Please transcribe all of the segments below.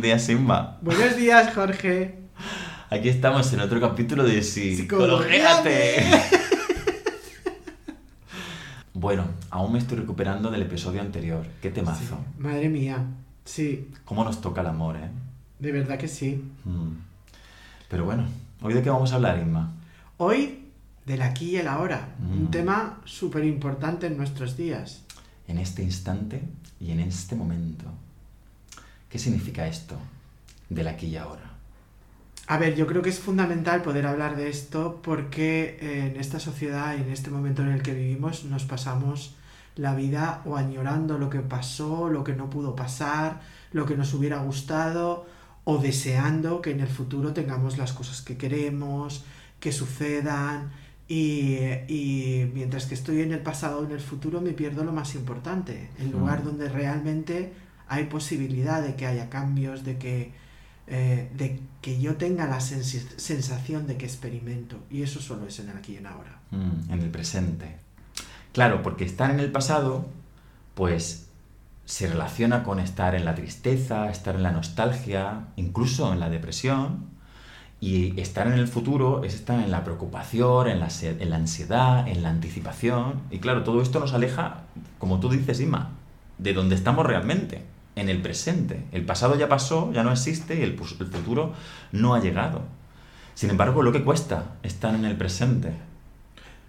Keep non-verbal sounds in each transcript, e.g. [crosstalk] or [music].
Buenos días, Simba. Buenos días, Jorge. Aquí estamos en otro capítulo de Psicologíate. bueno, aún me estoy recuperando del episodio anterior. ¿Qué temazo? Sí, Madre mía, sí, ¿Cómo nos toca el amor, eh? de verdad que sí. Mm. Pero bueno, ¿hoy de qué vamos a hablar, Inma? Hoy, del aquí y el ahora. Mm. Un tema súper importante en nuestros días. En este instante y en este momento. ¿Qué significa esto del aquí y ahora? A ver, yo creo que es fundamental poder hablar de esto porque en esta sociedad y en este momento en el que vivimos nos pasamos la vida o añorando lo que pasó, lo que no pudo pasar, lo que nos hubiera gustado o deseando que en el futuro tengamos las cosas que queremos, que sucedan y, y mientras que estoy en el pasado o en el futuro me pierdo lo más importante, el lugar Mm. donde realmente hay posibilidad de que haya cambios, de que, eh, de que yo tenga la sensación de que experimento. Y eso solo es en el aquí y en ahora. Mm, en el presente. Claro, porque estar en el pasado, pues se relaciona con estar en la tristeza, estar en la nostalgia, incluso en la depresión. Y estar en el futuro es estar en la preocupación, en la, en la ansiedad, en la anticipación. Y claro, todo esto nos aleja, como tú dices, Ima, de donde estamos realmente, en el presente. El pasado ya pasó, ya no existe y el, futuro no ha llegado. Sin embargo, lo que cuesta estar en el presente.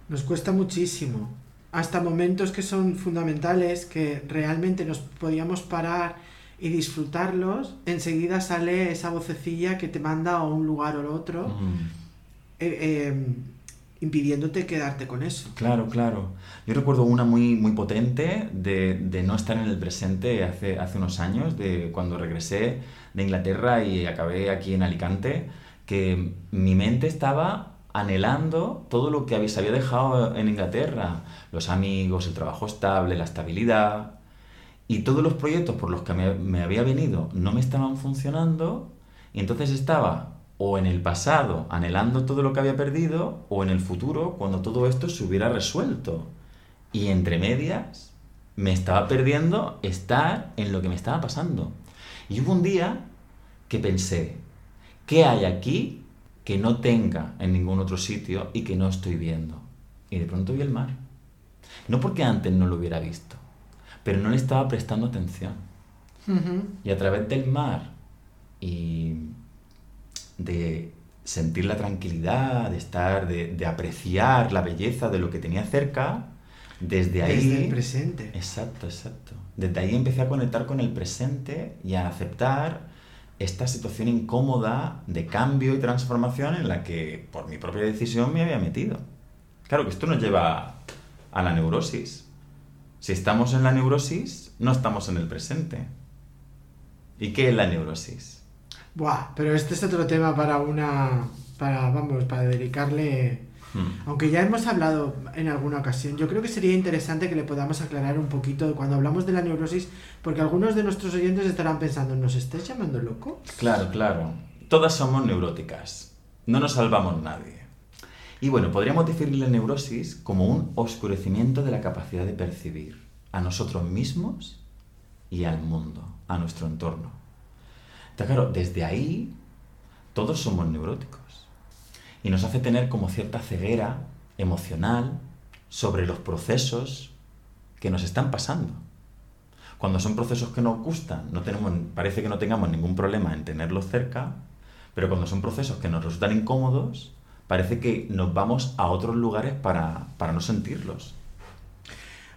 Nos cuesta muchísimo. Hasta momentos que son fundamentales, que realmente nos podíamos parar y disfrutarlos, enseguida sale esa vocecilla que te manda a un lugar o al otro, Mm. eh, eh, impidiéndote quedarte con eso. Claro, claro. Yo recuerdo una muy, muy potente de, de no estar en el presente hace, hace unos años, de cuando regresé de Inglaterra y acabé aquí en Alicante, que mi mente estaba anhelando todo lo que se había dejado en Inglaterra, los amigos, el trabajo estable, la estabilidad, y todos los proyectos por los que me, me había venido no me estaban funcionando, y entonces estaba o en el pasado anhelando todo lo que había perdido, o en el futuro cuando todo esto se hubiera resuelto. Y entre medias me estaba perdiendo estar en lo que me estaba pasando. Y hubo un día que pensé, ¿qué hay aquí que no tenga en ningún otro sitio y que no estoy viendo? Y de pronto vi el mar. No porque antes no lo hubiera visto, pero no le estaba prestando atención. Y a través del mar y de sentir la tranquilidad, de estar, de, de apreciar la belleza de lo que tenía cerca, desde ahí... Desde el presente. Exacto, exacto. Desde ahí empecé a conectar con el presente y a aceptar esta situación incómoda de cambio y transformación en la que por mi propia decisión me había metido. Claro que esto nos lleva a la neurosis. Si estamos en la neurosis, no estamos en el presente. ¿Y qué es la neurosis? Buah, pero este es otro tema para una. para, vamos, para dedicarle. Hmm. Aunque ya hemos hablado en alguna ocasión, yo creo que sería interesante que le podamos aclarar un poquito cuando hablamos de la neurosis, porque algunos de nuestros oyentes estarán pensando, ¿nos estáis llamando loco? Claro, claro. Todas somos neuróticas. No nos salvamos nadie. Y bueno, podríamos definir la neurosis como un oscurecimiento de la capacidad de percibir a nosotros mismos y al mundo, a nuestro entorno. Entonces, claro, desde ahí todos somos neuróticos. Y nos hace tener como cierta ceguera emocional sobre los procesos que nos están pasando. Cuando son procesos que nos gustan, no tenemos, parece que no tengamos ningún problema en tenerlos cerca, pero cuando son procesos que nos resultan incómodos, parece que nos vamos a otros lugares para, para no sentirlos.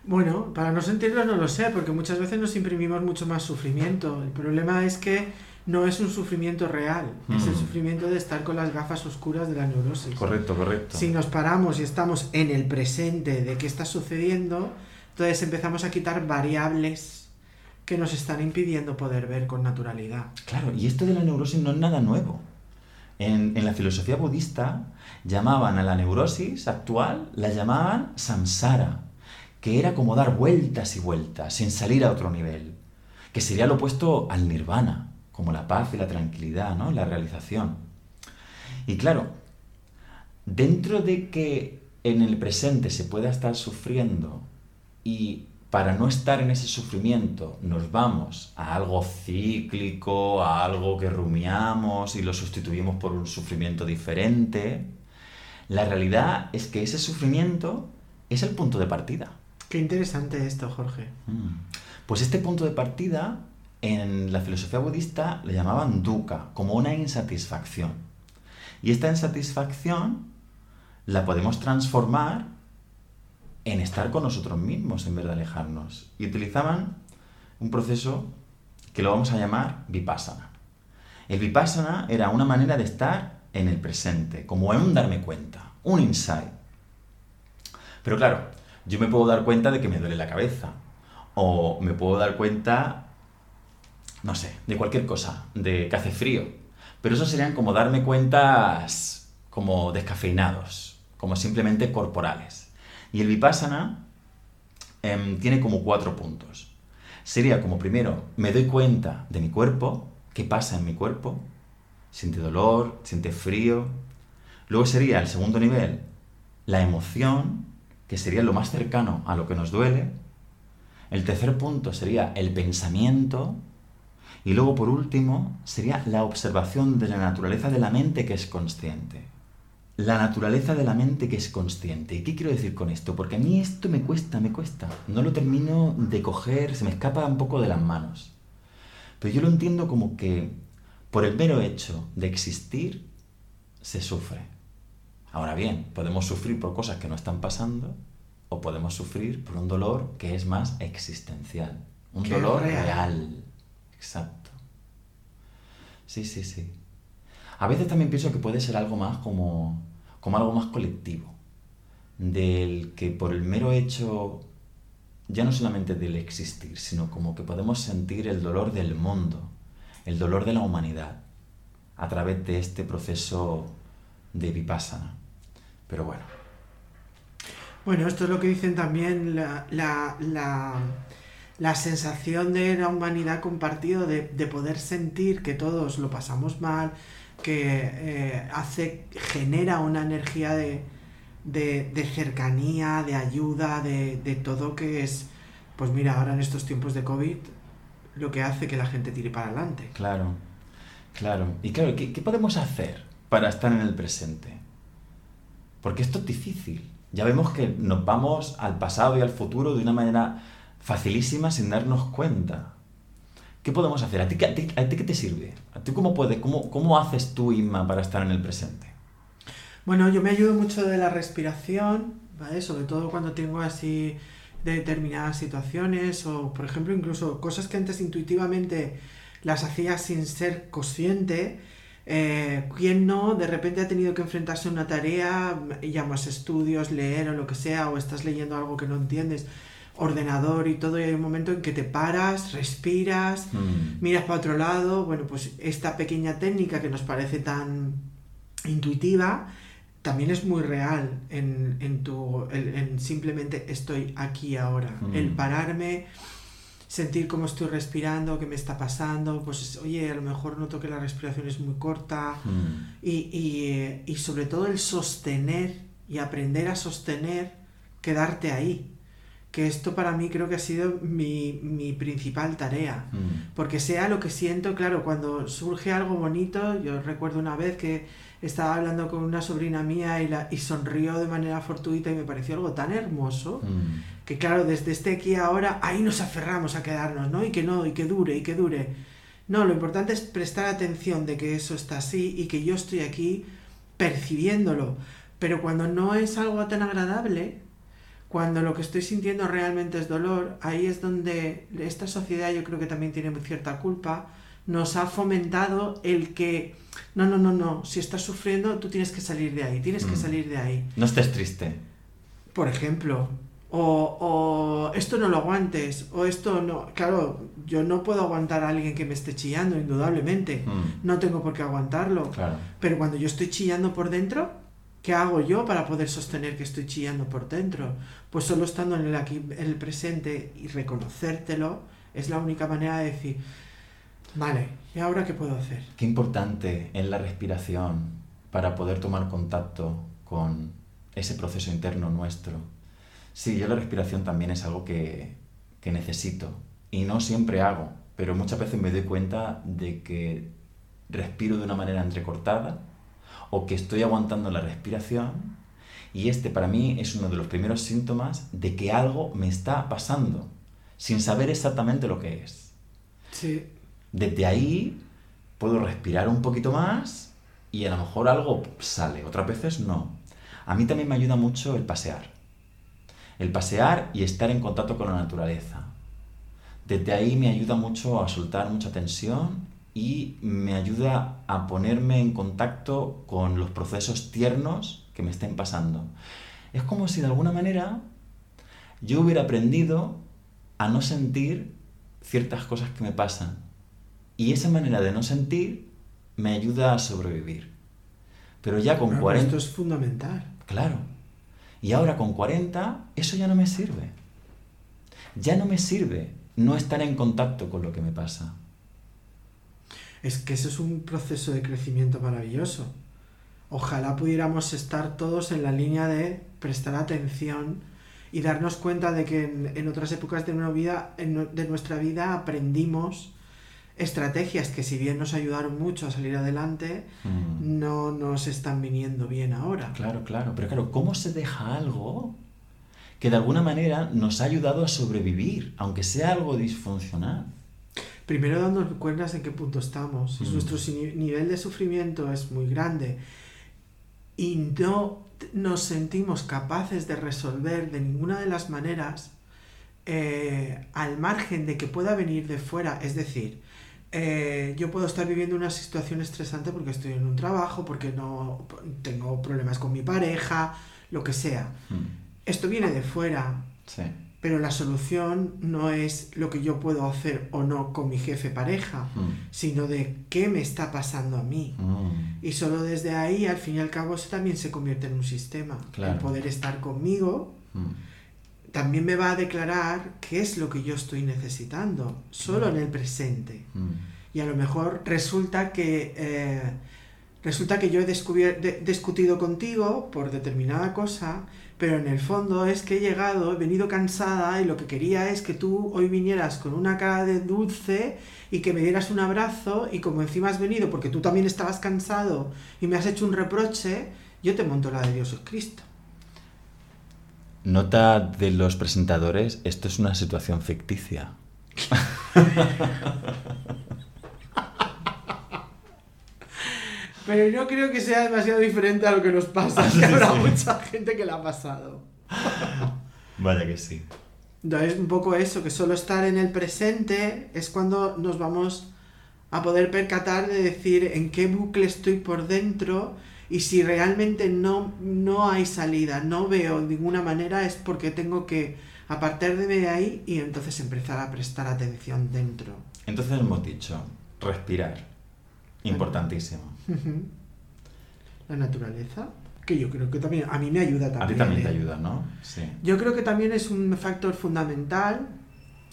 Bueno, para no sentirlo no lo sé, porque muchas veces nos imprimimos mucho más sufrimiento. El problema es que no es un sufrimiento real, es el Mm. sufrimiento de estar con las gafas oscuras de la neurosis. Correcto, correcto. Si nos paramos y estamos en el presente de qué está sucediendo, entonces empezamos a quitar variables que nos están impidiendo poder ver con naturalidad. Claro, y esto de la neurosis no es nada nuevo. En, en la filosofía budista llamaban a la neurosis actual, la llamaban samsara, que era como dar vueltas y vueltas sin salir a otro nivel, que sería lo opuesto al nirvana, como la paz y la tranquilidad, ¿no? La realización. Y claro, dentro de que en el presente se pueda estar sufriendo y para no estar en ese sufrimiento nos vamos a algo cíclico, a algo que rumiamos y lo sustituimos por un sufrimiento diferente, la realidad es que ese sufrimiento es el punto de partida. Qué interesante esto, Jorge. Mm. Pues este punto de partida en la filosofía budista le llamaban dukkha, como una insatisfacción. Y esta insatisfacción la podemos transformar en estar con nosotros mismos en vez de alejarnos. Y utilizaban un proceso que lo vamos a llamar vipassana. El vipassana era una manera de estar en el presente, como en un darme cuenta, un insight. Pero claro, yo me puedo dar cuenta de que me duele la cabeza, o me puedo dar cuenta, no sé, de cualquier cosa, de que hace frío. Pero eso serían como darme cuentas como descafeinados, como simplemente corporales. Y el vipassana em, tiene como cuatro puntos. Sería como primero, me doy cuenta de mi cuerpo, qué pasa en mi cuerpo, siente dolor, siente frío. Luego sería el segundo nivel, la emoción, que sería lo más cercano a lo que nos duele. El tercer punto sería el pensamiento. Y luego, por último, sería la observación de la naturaleza de la mente que es consciente. La naturaleza de la mente que es consciente. ¿Y qué quiero decir con esto? Porque a mí esto me cuesta, me cuesta. No lo termino de coger, se me escapa un poco de las manos. Pero yo lo entiendo como que por el mero hecho de existir, se sufre. Ahora bien, podemos sufrir por cosas que no están pasando o podemos sufrir por un dolor que es más existencial. Un dolor real. Exacto. Sí, sí, sí. A veces también pienso que puede ser algo más como, como algo más colectivo. Del que por el mero hecho, ya no solamente del existir, sino como que podemos sentir el dolor del mundo el dolor de la humanidad a través de este proceso de vipassana. Pero bueno. Bueno, esto es lo que dicen también la, la, sensación de la humanidad compartido, de, poder sentir que todos lo pasamos mal, que eh, hace, genera una energía de, de, cercanía, de ayuda, de, de todo que es, pues mira, ahora en estos tiempos de COVID lo que hace que la gente tire para adelante. Claro, claro. Y claro, ¿qué, podemos hacer para estar en el presente? Porque esto es difícil. Ya vemos que nos vamos al pasado y al futuro de una manera facilísima sin darnos cuenta. ¿Qué podemos hacer? ¿A ti, qué te sirve? ¿A ti cómo puedes? Cómo, ¿Cómo haces tú, Inma, para estar en el presente? Bueno, yo me ayudo mucho de la respiración, ¿vale? Sobre todo cuando tengo así de determinadas situaciones o, por ejemplo, incluso cosas que antes intuitivamente las hacía sin ser consciente. Eh, ¿Quién no de repente ha tenido que enfrentarse a una tarea, llamas estudios, leer o lo que sea, o estás leyendo algo que no entiendes, ordenador y todo, y hay un momento en que te paras, respiras, mm. miras para otro lado, bueno, pues esta pequeña técnica que nos parece tan intuitiva, también es muy real en, en tu, en, simplemente estoy aquí ahora. Mm. El pararme, sentir cómo estoy respirando, qué me está pasando, pues oye, a lo mejor noto que la respiración es muy corta mm. y, y, y, sobre todo el sostener y aprender a sostener, quedarte ahí. Que esto para mí creo que ha sido mi, mi principal tarea. Mm. Porque sea lo que siento, claro, cuando surge algo bonito, yo recuerdo una vez que estaba hablando con una sobrina mía y, la, y sonrió de manera fortuita y me pareció algo tan hermoso mm. que claro, desde este aquí ahora, ahí nos aferramos a quedarnos, ¿no? Y que no, y que dure, y que dure. No, lo importante es prestar atención de que eso está así y que yo estoy aquí percibiéndolo. Pero cuando no es algo tan agradable, cuando lo que estoy sintiendo realmente es dolor, ahí es donde esta sociedad yo creo que también tiene cierta culpa, nos ha fomentado el que no, no, no, no, si estás sufriendo, tú tienes que salir de ahí, tienes que mm. salir de ahí. No estés triste. Por ejemplo, o, o, esto no lo aguantes, o esto no. Claro, yo no puedo aguantar a alguien que me esté chillando, indudablemente. Mm. No tengo por qué aguantarlo. Claro. Pero cuando yo estoy chillando por dentro, ¿qué hago yo para poder sostener que estoy chillando por dentro? Pues solo estando en el aquí, en el presente y reconocértelo, es la única manera de decir, Vale, ¿y ahora qué puedo hacer? Qué importante es la respiración para poder tomar contacto con ese proceso interno nuestro. Sí, yo la respiración también es algo que, que necesito. Y no siempre hago, pero muchas veces me doy cuenta de que respiro de una manera entrecortada o que estoy aguantando la respiración y este para mí es uno de los primeros síntomas de que algo me está pasando sin saber exactamente lo que es. Sí. Desde ahí puedo respirar un poquito más y a lo mejor algo sale, otras veces no. A mí también me ayuda mucho el pasear. El pasear y estar en contacto con la naturaleza. Desde ahí me ayuda mucho a soltar mucha tensión y me ayuda a ponerme en contacto con los procesos tiernos que me estén pasando. Es como si de alguna manera yo hubiera aprendido a no sentir ciertas cosas que me pasan. Y esa manera de no sentir me ayuda a sobrevivir. Pero ya con 40... Esto es fundamental. Claro. Y ahora con 40, eso ya no me sirve. Ya no me sirve no estar en contacto con lo que me pasa. Es que eso es un proceso de crecimiento maravilloso. Ojalá pudiéramos estar todos en la línea de prestar atención y darnos cuenta de que en, otras épocas de, vida, de nuestra vida aprendimos estrategias que si bien nos ayudaron mucho a salir adelante, mm. no nos están viniendo bien ahora. Claro, claro, pero claro, ¿cómo se deja algo que de alguna manera nos ha ayudado a sobrevivir, aunque sea algo disfuncional? Primero dándonos cuenta en qué punto estamos. Mm. nuestro nivel de sufrimiento es muy grande y no nos sentimos capaces de resolver de ninguna de las maneras, eh, al margen de que pueda venir de fuera, es decir, eh, yo puedo estar viviendo una situación estresante porque estoy en un trabajo, porque no tengo problemas con mi pareja, lo que sea. Mm. Esto viene de fuera. Pero la solución no es lo que yo puedo hacer o no con mi jefe pareja, mm. sino de qué me está pasando a mí. Mm. Y solo desde ahí, al fin y al cabo, eso también se convierte en un sistema. El poder estar conmigo también me va a declarar qué es lo que yo estoy necesitando, solo en el presente. Mm. Y a lo mejor resulta que, eh, resulta que yo he discutido contigo por determinada cosa, pero en el fondo es que he llegado, he venido cansada y lo que quería es que tú hoy vinieras con una cara de dulce y que me dieras un abrazo y como encima has venido porque tú también estabas cansado y me has hecho un reproche, yo te monto la de Dios es Cristo. Nota de los presentadores, esto es una situación ficticia. [laughs] Pero no creo que sea demasiado diferente a lo que nos pasa. [laughs] que habrá mucha gente que la ha pasado. [laughs] Vaya que sí. Es un poco eso, que solo estar en el presente es cuando nos vamos a poder percatar de decir en qué bucle estoy por dentro y si realmente no, no hay salida, no veo de ninguna manera, es porque tengo que apartarme de ahí y entonces empezar a prestar atención dentro. Entonces hemos dicho, respirar, importantísimo. La naturaleza, que yo creo que también, a mí me ayuda también. A ti también te ¿eh? ayuda, ¿no? Sí. Yo creo que también es un factor fundamental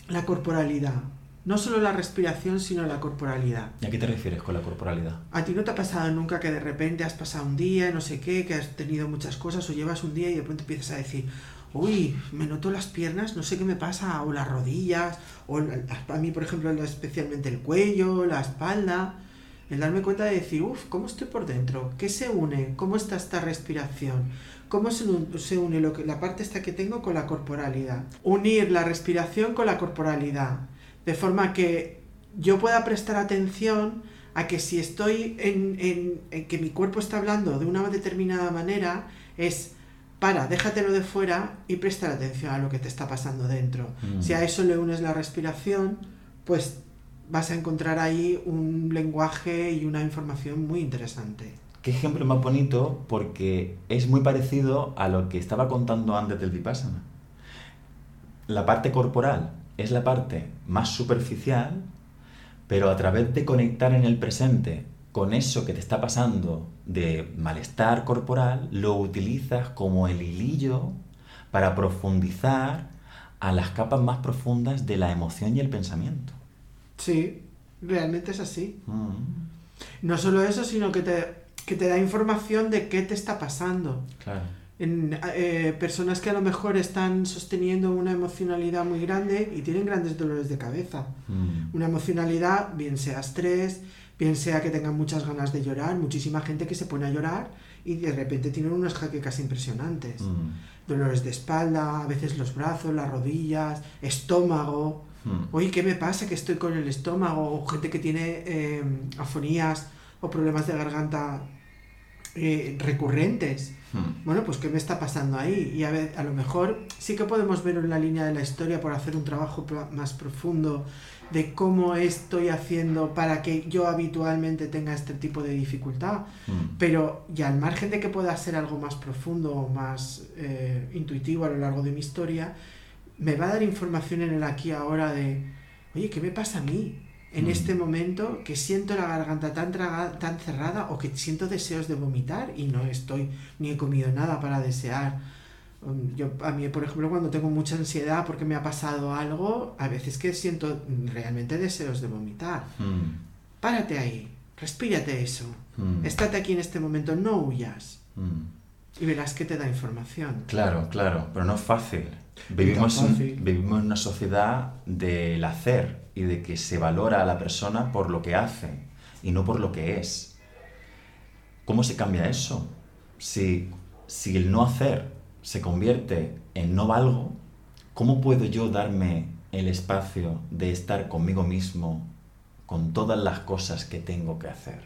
la corporalidad. No solo la respiración, sino la corporalidad. ¿Y a qué te refieres con la corporalidad? ¿A ti no te ha pasado nunca que de repente has pasado un día, no sé qué, que has tenido muchas cosas o llevas un día y de pronto empiezas a decir, uy, me noto las piernas, no sé qué me pasa, o las rodillas, o a mí, por ejemplo, especialmente el cuello, la espalda. El darme cuenta de decir, uff, ¿cómo estoy por dentro? ¿Qué se une? ¿Cómo está esta respiración? ¿Cómo se, se une lo que, la parte esta que tengo con la corporalidad? Unir la respiración con la corporalidad de forma que yo pueda prestar atención a que si estoy en, en, que mi cuerpo está hablando de una determinada manera, es para, déjatelo de fuera y prestar atención a lo que te está pasando dentro. Mm. Si a eso le unes la respiración, pues vas a encontrar ahí un lenguaje y una información muy interesante. Qué ejemplo más bonito porque es muy parecido a lo que estaba contando antes del Vipassana. La parte corporal es la parte más superficial, pero a través de conectar en el presente con eso que te está pasando de malestar corporal, lo utilizas como el hilillo para profundizar a las capas más profundas de la emoción y el pensamiento. Sí, realmente es así. Mm. No solo eso, sino que te, que te da información de qué te está pasando. Claro. En eh, personas que a lo mejor están sosteniendo una emocionalidad muy grande y tienen grandes dolores de cabeza. Mm. Una emocionalidad, bien sea estrés, bien sea que tengan muchas ganas de llorar, muchísima gente que se pone a llorar y de repente tienen unas jaquecas impresionantes. Mm. Dolores de espalda, a veces los brazos, las rodillas, estómago. Mm. Oye, ¿qué me pasa que estoy con el estómago? O gente que tiene eh, afonías o problemas de garganta eh, recurrentes. Mm. Bueno, pues ¿qué me está pasando ahí? Y a, ver, a lo mejor sí que podemos ver en la línea de la historia por hacer un trabajo más profundo de cómo estoy haciendo para que yo habitualmente tenga este tipo de dificultad. Mm. Pero y al margen de que pueda ser algo más profundo o más eh, intuitivo a lo largo de mi historia, me va a dar información en el aquí ahora de, oye, ¿qué me pasa a mí? En Mm. este momento que siento la garganta tan, traga- tan cerrada o que siento deseos de vomitar y no estoy ni he comido nada para desear. Um, Yo, a mí, por ejemplo, cuando tengo mucha ansiedad porque me ha pasado algo, a veces que siento realmente deseos de vomitar. Mm. Párate ahí, respírate eso. Mm. Estate aquí en este momento, no huyas. Mm. Y verás que te da información. Claro, claro, pero no es fácil. Vivimos, en- vivimos en una sociedad del hacer y de que se valora a la persona por lo que hace y no por lo que es. ¿Cómo se cambia eso? Si, si el no hacer se convierte en no valgo, ¿cómo puedo yo darme el espacio de estar conmigo mismo con todas las cosas que tengo que hacer,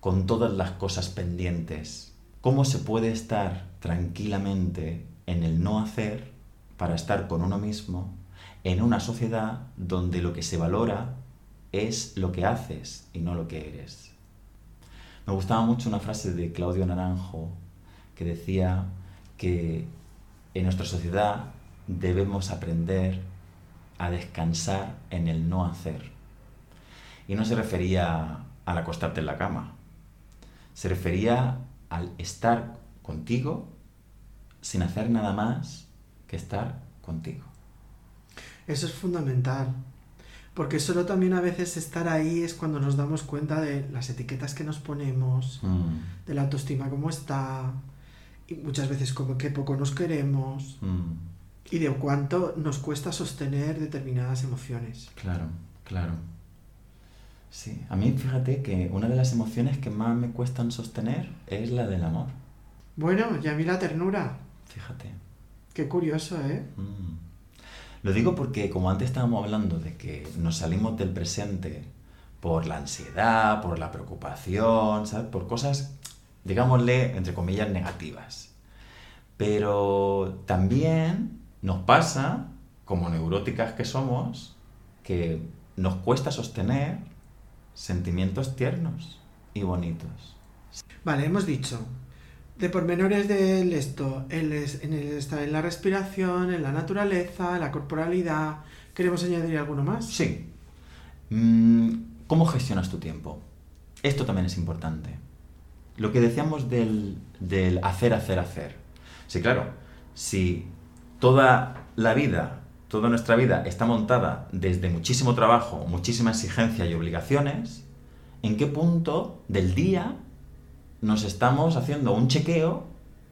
con todas las cosas pendientes? ¿Cómo se puede estar tranquilamente en el no hacer para estar con uno mismo en una sociedad donde lo que se valora es lo que haces y no lo que eres? Me gustaba mucho una frase de Claudio Naranjo que decía que en nuestra sociedad debemos aprender a descansar en el no hacer. Y no se refería al acostarte en la cama, se refería al estar contigo sin hacer nada más que estar contigo. Eso es fundamental. Porque solo también a veces estar ahí es cuando nos damos cuenta de las etiquetas que nos ponemos, Mm, de la autoestima cómo está, y muchas veces como que poco nos queremos, mm, y de cuánto nos cuesta sostener determinadas emociones. claro, claro. Sí, a mí fíjate que una de las emociones que más me cuestan sostener es la del amor. Bueno, y a mí la ternura. Fíjate. Qué curioso, ¿eh? Mm. Lo digo porque como antes estábamos hablando de que nos salimos del presente por la ansiedad, por la preocupación, ¿sabes? Por cosas, digámosle, entre comillas, negativas. Pero también nos pasa, como neuróticas que somos, que nos cuesta sostener sentimientos tiernos y bonitos. Vale, hemos dicho de pormenores del esto, en, el, en la respiración, en la naturaleza, la corporalidad. ¿Queremos añadir alguno más? Sí. Mm, ¿Cómo gestionas tu tiempo? Esto también es importante. Lo que decíamos del, del hacer, hacer, hacer. Sí, claro, si toda la vida, toda nuestra vida está montada desde muchísimo trabajo, muchísima exigencia y obligaciones, ¿en qué punto del día nos estamos haciendo un chequeo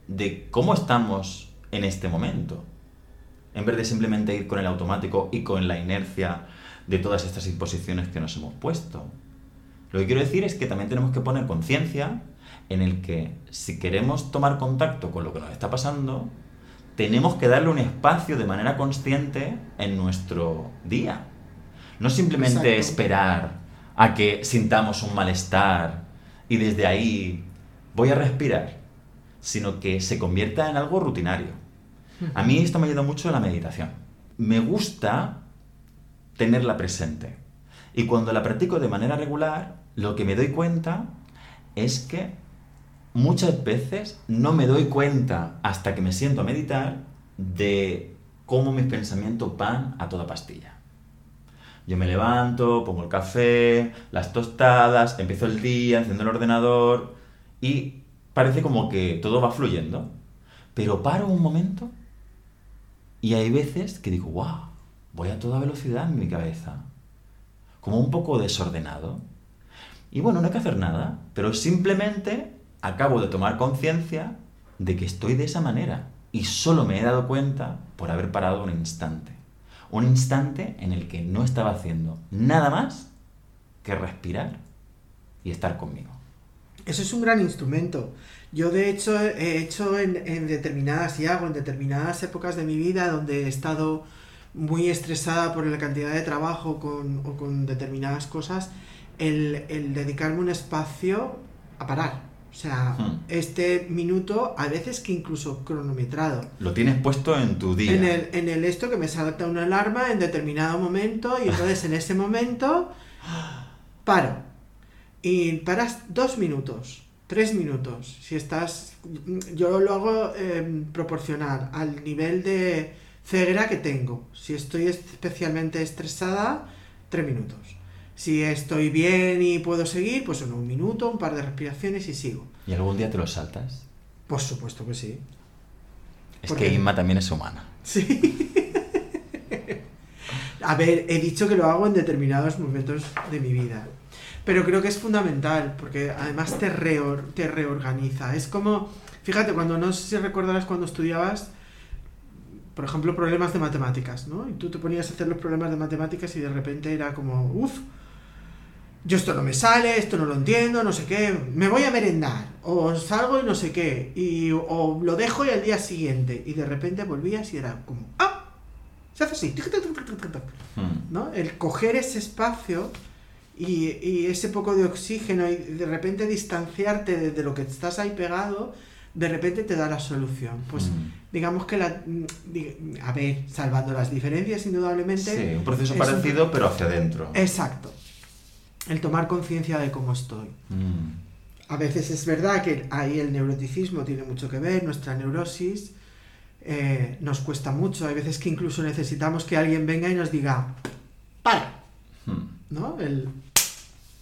de cómo estamos en este momento? en vez de simplemente ir con el automático y con la inercia de todas estas imposiciones que nos hemos puesto. Lo que quiero decir es que también tenemos que poner conciencia en el que si queremos tomar contacto con lo que nos está pasando, tenemos que darle un espacio de manera consciente en nuestro día. No simplemente Exacto. esperar a que sintamos un malestar y desde ahí voy a respirar, sino que se convierta en algo rutinario. A mí esto me ayuda mucho en la meditación. Me gusta tenerla presente. Y cuando la practico de manera regular, lo que me doy cuenta es que muchas veces no me doy cuenta hasta que me siento a meditar de cómo mis pensamientos van a toda pastilla. Yo me levanto, pongo el café, las tostadas, empiezo el día, enciendo el ordenador y parece como que todo va fluyendo. Pero paro un momento y hay veces que digo, wow, voy a toda velocidad en mi cabeza. Como un poco desordenado. Y bueno, no hay que hacer nada, pero simplemente acabo de tomar conciencia de que estoy de esa manera. Y solo me he dado cuenta por haber parado un instante. Un instante en el que no estaba haciendo nada más que respirar y estar conmigo. Eso es un gran instrumento. Yo de hecho he hecho en, determinadas y hago en determinadas épocas de mi vida donde he estado muy estresada por la cantidad de trabajo con, o con determinadas cosas, el, el dedicarme un espacio a parar o sea, hmm. este minuto, a veces que incluso cronometrado. Lo tienes puesto en tu día. En el, en el esto que me salta una alarma en determinado momento y entonces en ese momento [gasps] paro. Y paras dos minutos, tres minutos. Si estás, yo lo hago eh, proporcional al nivel de ceguera que tengo. Si estoy especialmente estresada, tres minutos. Si estoy bien y puedo seguir, pues en un minuto, un par de respiraciones y sigo. ¿Y algún día te lo saltas? Por supuesto que sí. Es que Inma también es humana. Sí. [laughs] A ver, he dicho que lo hago en determinados momentos de mi vida. Pero creo que es fundamental, porque además te, te reorganiza. Es como, fíjate, cuando no sé si recordarás cuando estudiabas, por ejemplo, problemas de matemáticas, ¿no? Y tú te ponías a hacer los problemas de matemáticas y de repente era como, uff, yo esto no me sale, esto no lo entiendo, no sé qué, me voy a merendar, o salgo y no sé qué, y, o lo dejo y al día siguiente, y de repente volvías y era como, ¡ah! Se hace así, hmm. ¿no? El coger ese espacio y, ese poco de oxígeno y de repente distanciarte de, lo que estás ahí pegado, de repente te da la solución. Pues hmm. digamos que la... A ver, salvando las diferencias indudablemente... Sí, un proceso parecido pero hacia adentro. Exacto el tomar conciencia de cómo estoy. Mm. A veces es verdad que ahí el neuroticismo tiene mucho que ver, nuestra neurosis eh, nos cuesta mucho. Hay veces que incluso necesitamos que alguien venga y nos diga, para, mm. ¿no? El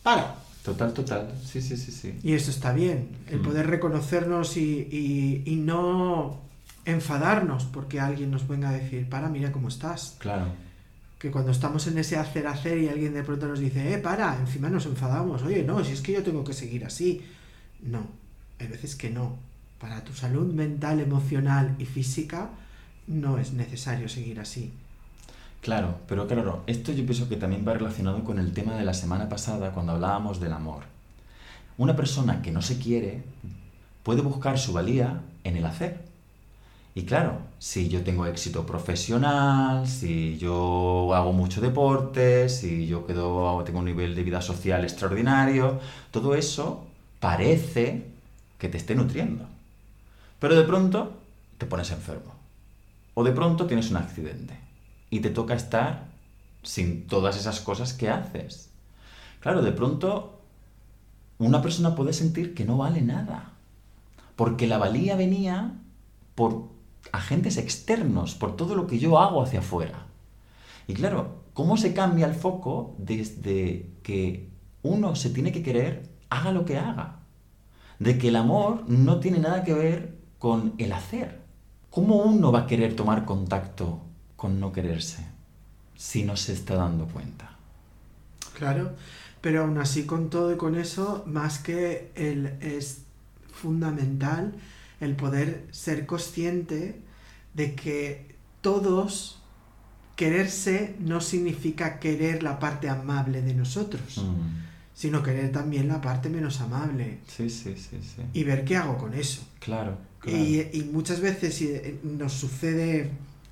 para. Total, total. Sí, sí, sí, sí. Y eso está bien, el mm. poder reconocernos y, y no enfadarnos porque alguien nos venga a decir, para, mira cómo estás. Claro que cuando estamos en ese hacer hacer y alguien de pronto nos dice, eh, para, encima nos enfadamos, oye, no, si es que yo tengo que seguir así. No, hay veces que no. Para tu salud mental, emocional y física no es necesario seguir así. Claro, pero claro, esto yo pienso que también va relacionado con el tema de la semana pasada cuando hablábamos del amor. Una persona que no se quiere puede buscar su valía en el hacer. Y claro, si yo tengo éxito profesional, si yo hago mucho deporte, si yo quedo, tengo un nivel de vida social extraordinario, todo eso parece que te esté nutriendo. Pero de pronto te pones enfermo. O de pronto tienes un accidente. Y te toca estar sin todas esas cosas que haces. Claro, de pronto una persona puede sentir que no vale nada. Porque la valía venía por agentes externos, por todo lo que yo hago hacia afuera. Y claro, ¿cómo se cambia el foco desde que uno se tiene que querer, haga lo que haga? De que el amor no tiene nada que ver con el hacer. ¿Cómo uno va a querer tomar contacto con no quererse si no se está dando cuenta? Claro, pero aún así con todo y con eso, más que el, es fundamental el poder ser consciente de que todos quererse no significa querer la parte amable de nosotros, mm. sino querer también la parte menos amable. Sí, sí, sí, sí. Y ver qué hago con eso. Claro. Y, muchas veces eh, nos sucede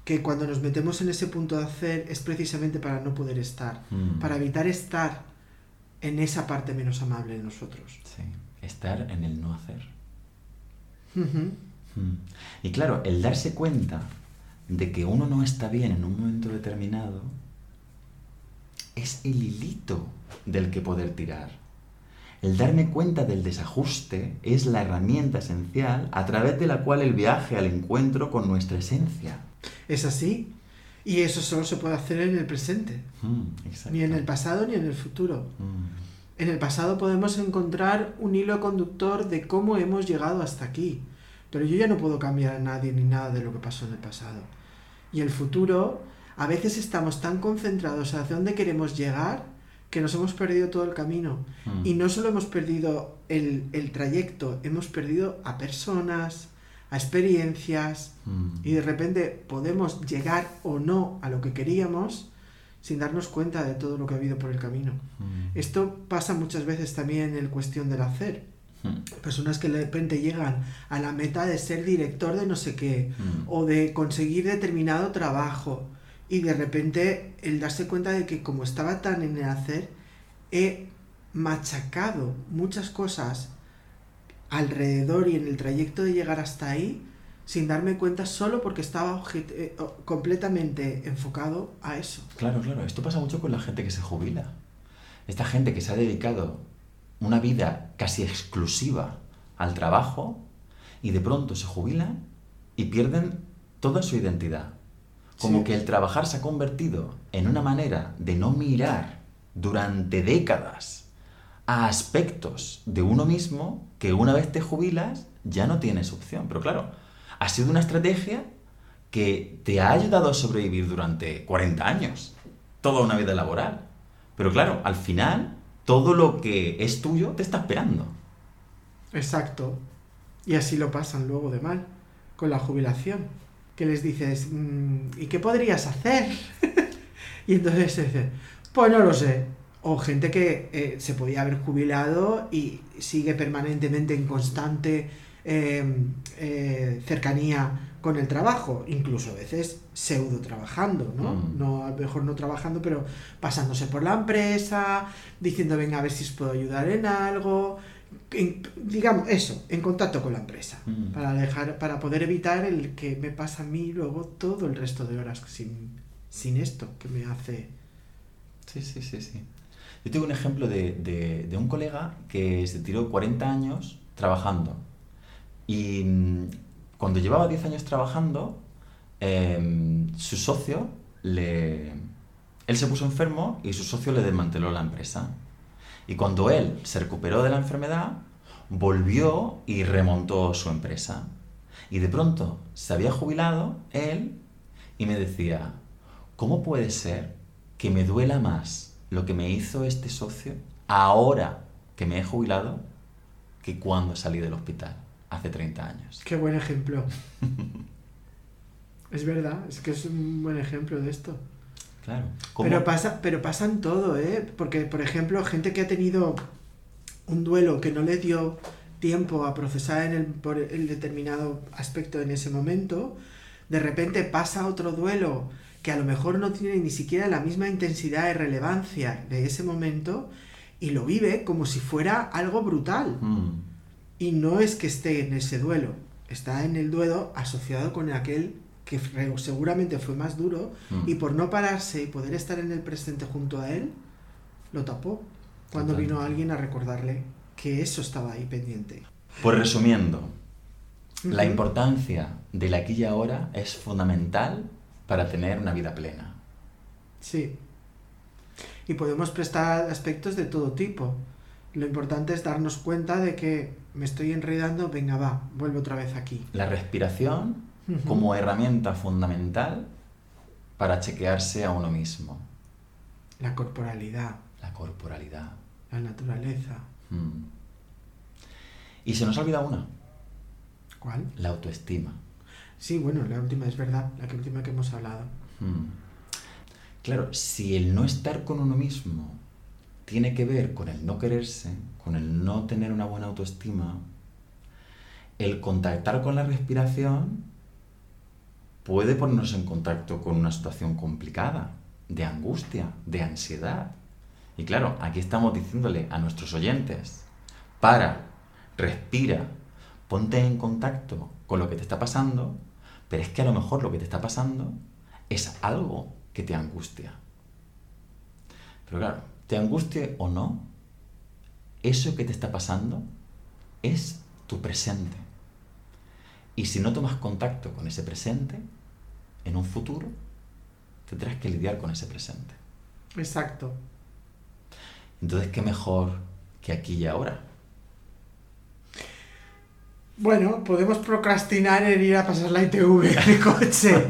que cuando nos metemos en ese punto de hacer es precisamente para no poder estar, mm. para evitar estar en esa parte menos amable de nosotros. Sí, estar en el no hacer. Mm. Y claro, el darse cuenta de que uno no está bien en un momento determinado es el hilito del que poder tirar. El darme cuenta del desajuste es la herramienta esencial a través de la cual el viaje al encuentro con nuestra esencia. Es así. Y eso solo se puede hacer en el presente. Mm, ni en el pasado ni en el futuro. Mm. En el pasado podemos encontrar un hilo conductor de cómo hemos llegado hasta aquí. Pero yo ya no puedo cambiar a nadie ni nada de lo que pasó en el pasado. Y el futuro, a veces estamos tan concentrados hacia dónde queremos llegar que nos hemos perdido todo el camino. Mm. Y no solo hemos perdido el, el, trayecto, hemos perdido a personas, a experiencias Mm. y de repente podemos llegar o no a lo que queríamos sin darnos cuenta de todo lo que ha habido por el camino. Mm. Esto pasa muchas veces también en cuestión del hacer. Mm. Personas que de repente llegan a la meta de ser director de no sé qué o de conseguir determinado trabajo y de repente el darse cuenta de que como estaba tan en el hacer he machacado muchas cosas alrededor y en el trayecto de llegar hasta ahí sin darme cuenta solo porque estaba eh, completamente enfocado a eso. Claro, claro. Esto pasa mucho con la gente que se jubila. Esta gente que se ha dedicado una vida casi exclusiva al trabajo y de pronto se jubilan y pierden toda su identidad. Como Sí. que el trabajar se ha convertido en una manera de no mirar durante décadas a aspectos de uno mismo que una vez te jubilas ya no tienes opción. Pero claro, ha sido una estrategia que te ha ayudado a sobrevivir durante 40 años, toda una vida laboral. Pero claro, al final, todo lo que es tuyo te está esperando. Exacto. Y así lo pasan luego de mal, con la jubilación. Que les dices, "Mm, ¿y qué podrías hacer? [laughs] y entonces se dice, pues no lo sé. O gente que eh, se podía haber jubilado y sigue permanentemente en constante eh, eh, cercanía con el trabajo, incluso a veces pseudo trabajando, ¿no? Mm. No, a lo mejor no trabajando, pero pasándose por la empresa, diciendo, venga, a ver si os puedo ayudar en algo, en- digamos, eso, en contacto con la empresa, Mm. para, dejar, para poder evitar el que me pasa a mí luego todo el resto de horas sin, sin esto que me hace... Sí, sí, sí, sí. Yo tengo un ejemplo de, de- un colega que se tiró 40 años trabajando. Y mm, cuando llevaba 10 años trabajando, em, su socio le... Él se puso enfermo y su socio le desmanteló la empresa. Y cuando él se recuperó de la enfermedad, volvió y remontó su empresa. Y de pronto se había jubilado él y me decía, ¿cómo puede ser que me duela más lo que me hizo este socio ahora que me he jubilado que cuando salí del hospital hace 30 años? Qué buen ejemplo. es verdad, es que es un buen ejemplo de esto. Claro. ¿Cómo? Pero pasa, pero pasan todo, ¿eh? Porque, por ejemplo, gente que ha tenido un duelo que no le dio tiempo a procesar en el, por el determinado aspecto en ese momento, de repente pasa otro duelo que a lo mejor no tiene ni siquiera la misma intensidad y relevancia de ese momento y lo vive como si fuera algo brutal. Mm, Y no es que esté en ese duelo, está en el duelo asociado con aquel que seguramente fue más duro mm. y por no pararse y poder estar en el presente junto a él, lo tapó cuando Totalmente. vino alguien a recordarle que eso estaba ahí pendiente. Pues resumiendo, la importancia del aquí y ahora es fundamental para tener una vida plena. Sí. Y podemos prestar aspectos de todo tipo. Lo importante es darnos cuenta de que me estoy enredando, venga, va, vuelvo otra vez aquí. La respiración como herramienta fundamental para chequearse a uno mismo. La corporalidad, La corporalidad. la naturaleza. Mm. Y se nos olvida una, ¿Cuál? la autoestima. Sí, bueno, la última es verdad, la que última que hemos hablado. Mm. Claro, si el no estar con uno mismo tiene que ver con el no quererse, con el no tener una buena autoestima, el contactar con la respiración puede ponernos en contacto con una situación complicada, de angustia, de ansiedad. Y claro, aquí estamos diciéndole a nuestros oyentes, para, respira, ponte en contacto con lo que te está pasando, pero es que a lo mejor lo que te está pasando es algo que te angustia. Pero claro, te angustie o no, eso que te está pasando es tu presente. Y si no tomas contacto con ese presente, en un futuro tendrás que lidiar con ese presente. Exacto. Entonces, ¿qué mejor que aquí y ahora? Bueno, podemos procrastinar en ir a pasar la ITV de coche,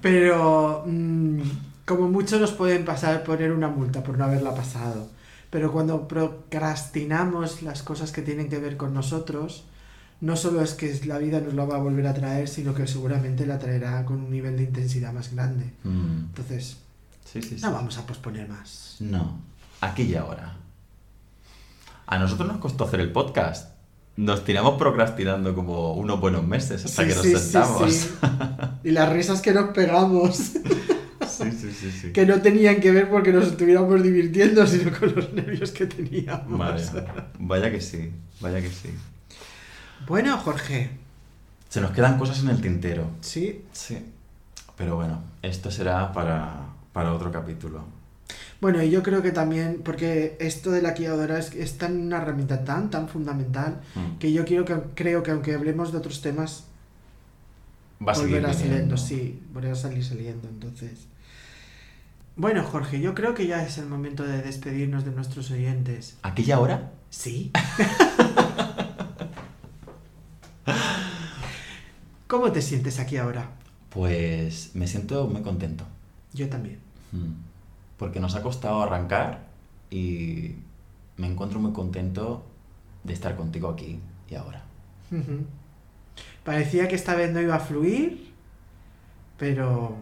pero mm, como mucho nos pueden pasar poner una multa por no haberla pasado. Pero cuando procrastinamos las cosas que tienen que ver con nosotros, no solo es que la vida nos la va a volver a traer, sino que seguramente la traerá con un nivel de intensidad más grande. Mm. Entonces, Sí, sí, sí. no vamos a posponer más. No, aquí y ahora. A nosotros nos costó hacer el podcast. Nos tiramos procrastinando como unos buenos meses hasta Sí, que nos sí, sentamos. sí. [laughs] Y las risas que nos pegamos, Sí, sí, sí, sí. que no tenían que ver porque nos estuviéramos divirtiendo, sino con los nervios que teníamos. Vaya, vaya que sí, vaya que sí. Bueno, Jorge, Se nos quedan cosas en el tintero. sí. Sí. Pero bueno, esto será para, para otro capítulo. Bueno, y yo creo que también, porque esto de la ahora es, es tan una herramienta tan, tan fundamental, Mm. que yo quiero que, creo que aunque hablemos de otros temas, Va a volverá saliendo, sí, volverá a salir saliendo, entonces. Bueno, Jorge, yo creo que ya es el momento de despedirnos de nuestros oyentes. ¿Aquella hora? Sí. [laughs] ¿Cómo te sientes aquí ahora? Pues me siento muy contento. Yo también. Mm. Porque nos ha costado arrancar y me encuentro muy contento de estar contigo aquí y ahora. Parecía que esta vez no iba a fluir, pero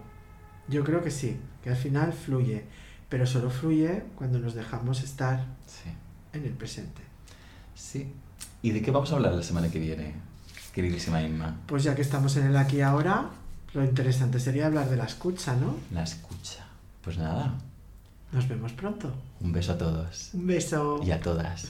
yo creo que sí, que al final fluye. Pero solo fluye cuando nos dejamos estar Sí. en el presente. Sí. ¿Y de qué vamos a hablar la semana que viene, queridísima Inma? Pues ya que estamos en el aquí y ahora, lo interesante sería hablar de la escucha, ¿no? La escucha. Pues nada, Nos vemos pronto. un beso a todos Un beso. y a todas.